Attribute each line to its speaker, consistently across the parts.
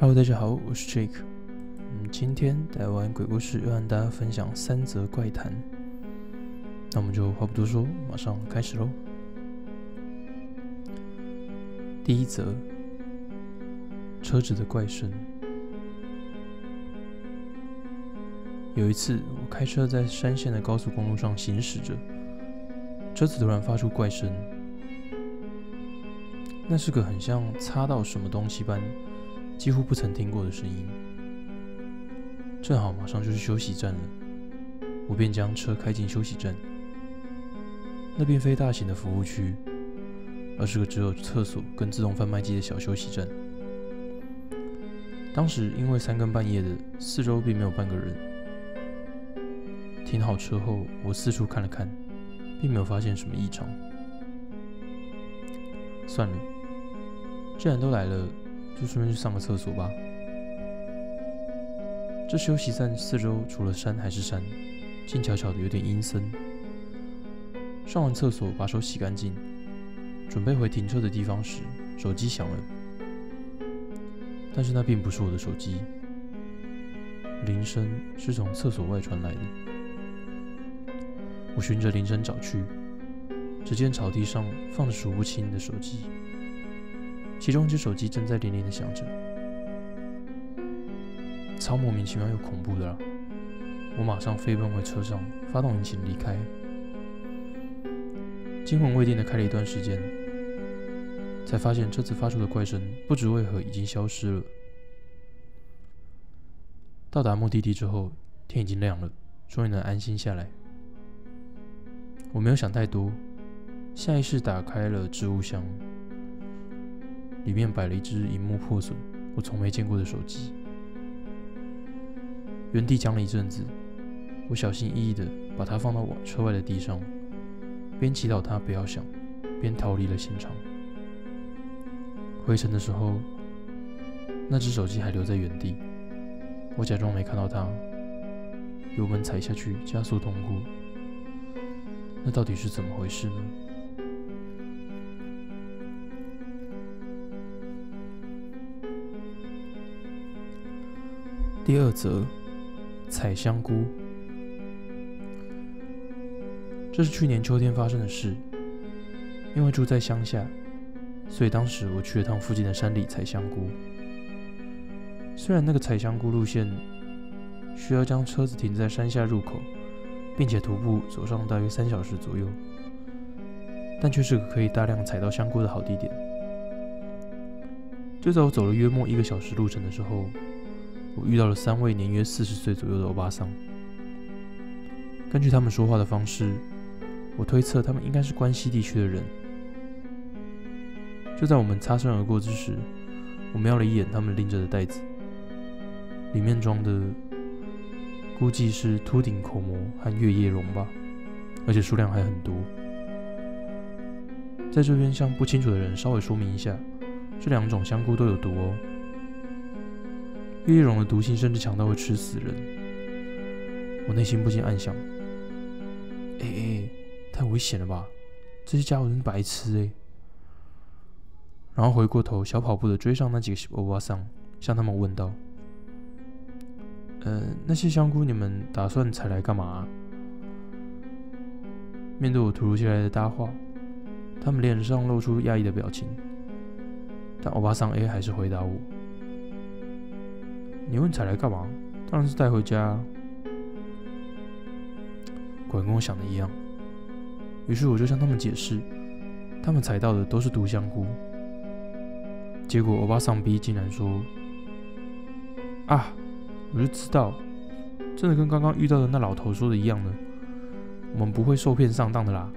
Speaker 1: Hello，大家好，我是 Jake。嗯，今天台湾鬼故事要和大家分享三则怪谈。那我们就话不多说，马上开始喽。第一则，车子的怪声。有一次，我开车在山线的高速公路上行驶着，车子突然发出怪声，那是个很像擦到什么东西般。几乎不曾听过的声音，正好马上就是休息站了，我便将车开进休息站。那并非大型的服务区，而是个只有厕所跟自动贩卖机的小休息站。当时因为三更半夜的，四周并没有半个人。停好车后，我四处看了看，并没有发现什么异常。算了，既然都来了。就顺便去上个厕所吧。这休息站四周除了山还是山，静悄悄的，有点阴森。上完厕所，把手洗干净，准备回停车的地方时，手机响了。但是那并不是我的手机，铃声是从厕所外传来的。我循着铃声找去，只见草地上放着数不清的手机。其中一只手机正在连连的响着，超莫名其妙又恐怖的啦！我马上飞奔回车上，发动引擎离开。惊魂未定的开了一段时间，才发现车子发出的怪声不知为何已经消失了。到达目的地之后，天已经亮了，终于能安心下来。我没有想太多，下意识打开了置物箱。里面摆了一只荧幕破损、我从没见过的手机。原地僵了一阵子，我小心翼翼地把它放到我车外的地上，边祈祷它不要响，边逃离了现场。回程的时候，那只手机还留在原地，我假装没看到它，油门踩下去，加速通过。那到底是怎么回事呢？第二则，采香菇。这是去年秋天发生的事。因为住在乡下，所以当时我去了趟附近的山里采香菇。虽然那个采香菇路线需要将车子停在山下入口，并且徒步走上大约三小时左右，但却是个可以大量采到香菇的好地点。就在我走了约莫一个小时路程的时候。我遇到了三位年约四十岁左右的欧巴桑。根据他们说话的方式，我推测他们应该是关西地区的人。就在我们擦身而过之时，我瞄了一眼他们拎着的袋子，里面装的估计是秃顶口蘑和月叶榕吧，而且数量还很多。在这边向不清楚的人稍微说明一下，这两种香菇都有毒哦。月叶榕的毒性甚至强到会吃死人，我内心不禁暗想：哎哎，太危险了吧！这些家伙真白痴哎！然后回过头，小跑步的追上那几个欧巴桑，向他们问道：“呃，那些香菇你们打算采来干嘛？”面对我突如其来的搭话，他们脸上露出讶异的表情，但欧巴桑 A 还是回答我。你问采来干嘛？当然是带回家。啊果然跟我想的一样。于是我就向他们解释，他们采到的都是毒香菇。结果欧巴桑 B 竟然说：“啊，我就知道，真的跟刚刚遇到的那老头说的一样呢。我们不会受骗上当的啦。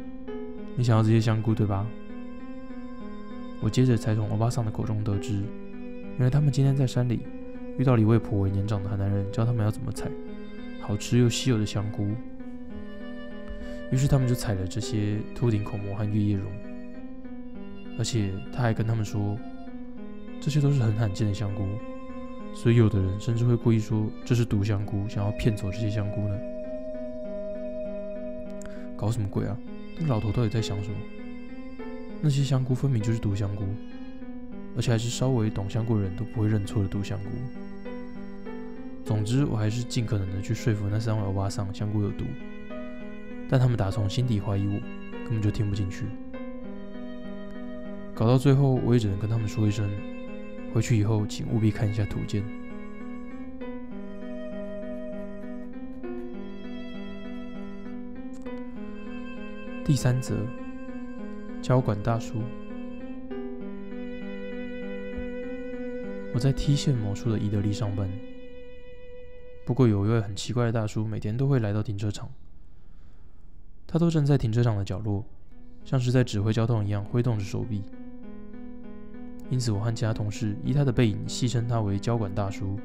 Speaker 1: 你想要这些香菇对吧？”我接着才从欧巴桑的口中得知，原来他们今天在山里。遇到了一位颇为年长的男人，教他们要怎么采好吃又稀有的香菇。于是他们就采了这些秃顶口蘑和月叶榕，而且他还跟他们说，这些都是很罕见的香菇，所以有的人甚至会故意说这是毒香菇，想要骗走这些香菇呢。搞什么鬼啊？那个老头到底在想什么？那些香菇分明就是毒香菇，而且还是稍微懂香菇的人都不会认错的毒香菇。总之，我还是尽可能的去说服那三位欧巴桑香菇有毒，但他们打从心底怀疑我，根本就听不进去。搞到最后，我也只能跟他们说一声：回去以后请务必看一下图鉴。第三则，交管大叔。我在 T 县某处的伊德利上班，不过有一位很奇怪的大叔，每天都会来到停车场。他都站在停车场的角落，像是在指挥交通一样挥动着手臂。因此，我和其他同事以他的背影戏称他为“交管大叔”。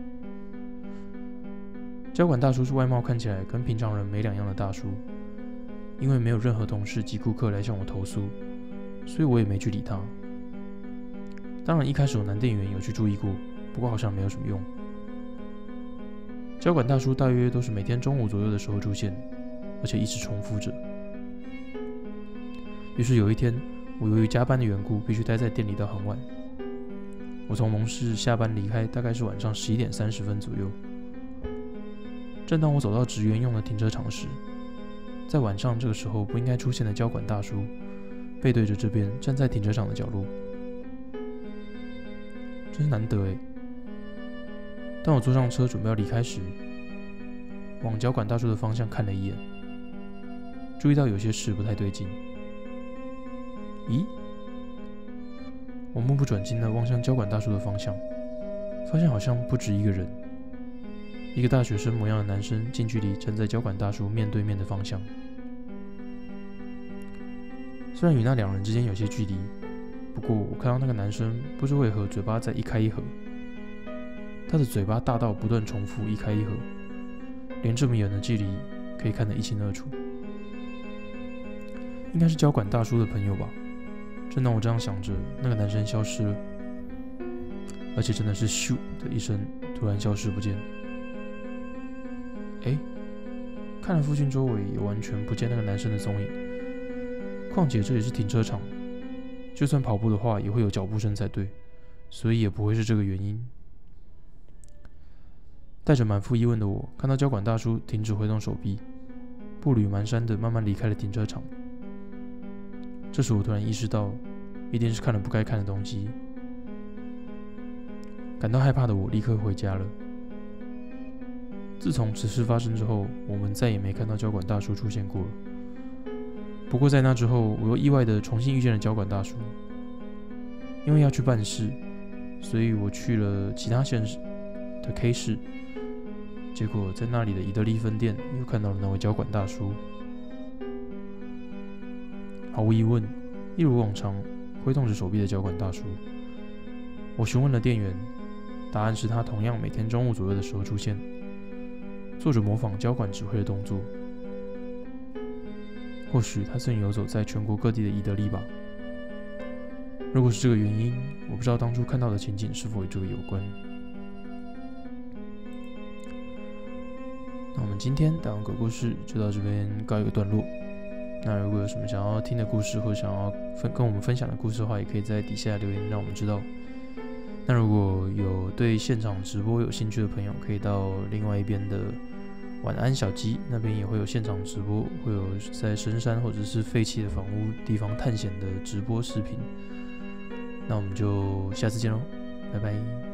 Speaker 1: 交管大叔是外貌看起来跟平常人没两样的大叔。因为没有任何同事及顾客来向我投诉，所以我也没去理他。当然，一开始我男店员有去注意过，不过好像没有什么用。交管大叔大约都是每天中午左右的时候出现，而且一直重复着。于是有一天，我由于加班的缘故，必须待在店里到很晚。我从蒙氏下班离开，大概是晚上十一点三十分左右。正当我走到职员用的停车场时，在晚上这个时候不应该出现的交管大叔，背对着这边站在停车场的角落，真是难得哎。当我坐上车准备要离开时，往交管大叔的方向看了一眼，注意到有些事不太对劲。咦？我目不转睛的望向交管大叔的方向，发现好像不止一个人，一个大学生模样的男生近距离站在交管大叔面对面的方向。虽然与那两人之间有些距离，不过我看到那个男生不知为何嘴巴在一开一合，他的嘴巴大到不断重复一开一合，连这么远的距离可以看得一清二楚。应该是交管大叔的朋友吧？正当我这样想着，那个男生消失了，而且真的是咻的一声，突然消失不见。哎，看了附近周围，也完全不见那个男生的踪影。况且这里是停车场，就算跑步的话，也会有脚步声才对，所以也不会是这个原因。带着满腹疑问的我，看到交管大叔停止挥动手臂，步履蹒跚的慢慢离开了停车场。这时我突然意识到，一定是看了不该看的东西。感到害怕的我立刻回家了。自从此事发生之后，我们再也没看到交管大叔出现过了。不过在那之后，我又意外的重新遇见了交管大叔。因为要去办事，所以我去了其他县市的 K 市。结果在那里的伊德利分店又看到了那位交管大叔。毫无疑问，一如往常，挥动着手臂的交管大叔。我询问了店员，答案是他同样每天中午左右的时候出现，做着模仿交管指挥的动作。或许他正游走在全国各地的伊德利吧。如果是这个原因，我不知道当初看到的情景是否与这个有关。那我们今天大王鬼故事就到这边告一个段落。那如果有什么想要听的故事，或想要分跟我们分享的故事的话，也可以在底下留言让我们知道。那如果有对现场直播有兴趣的朋友，可以到另外一边的。晚安，小鸡那边也会有现场直播，会有在深山或者是废弃的房屋地方探险的直播视频。那我们就下次见喽，拜拜。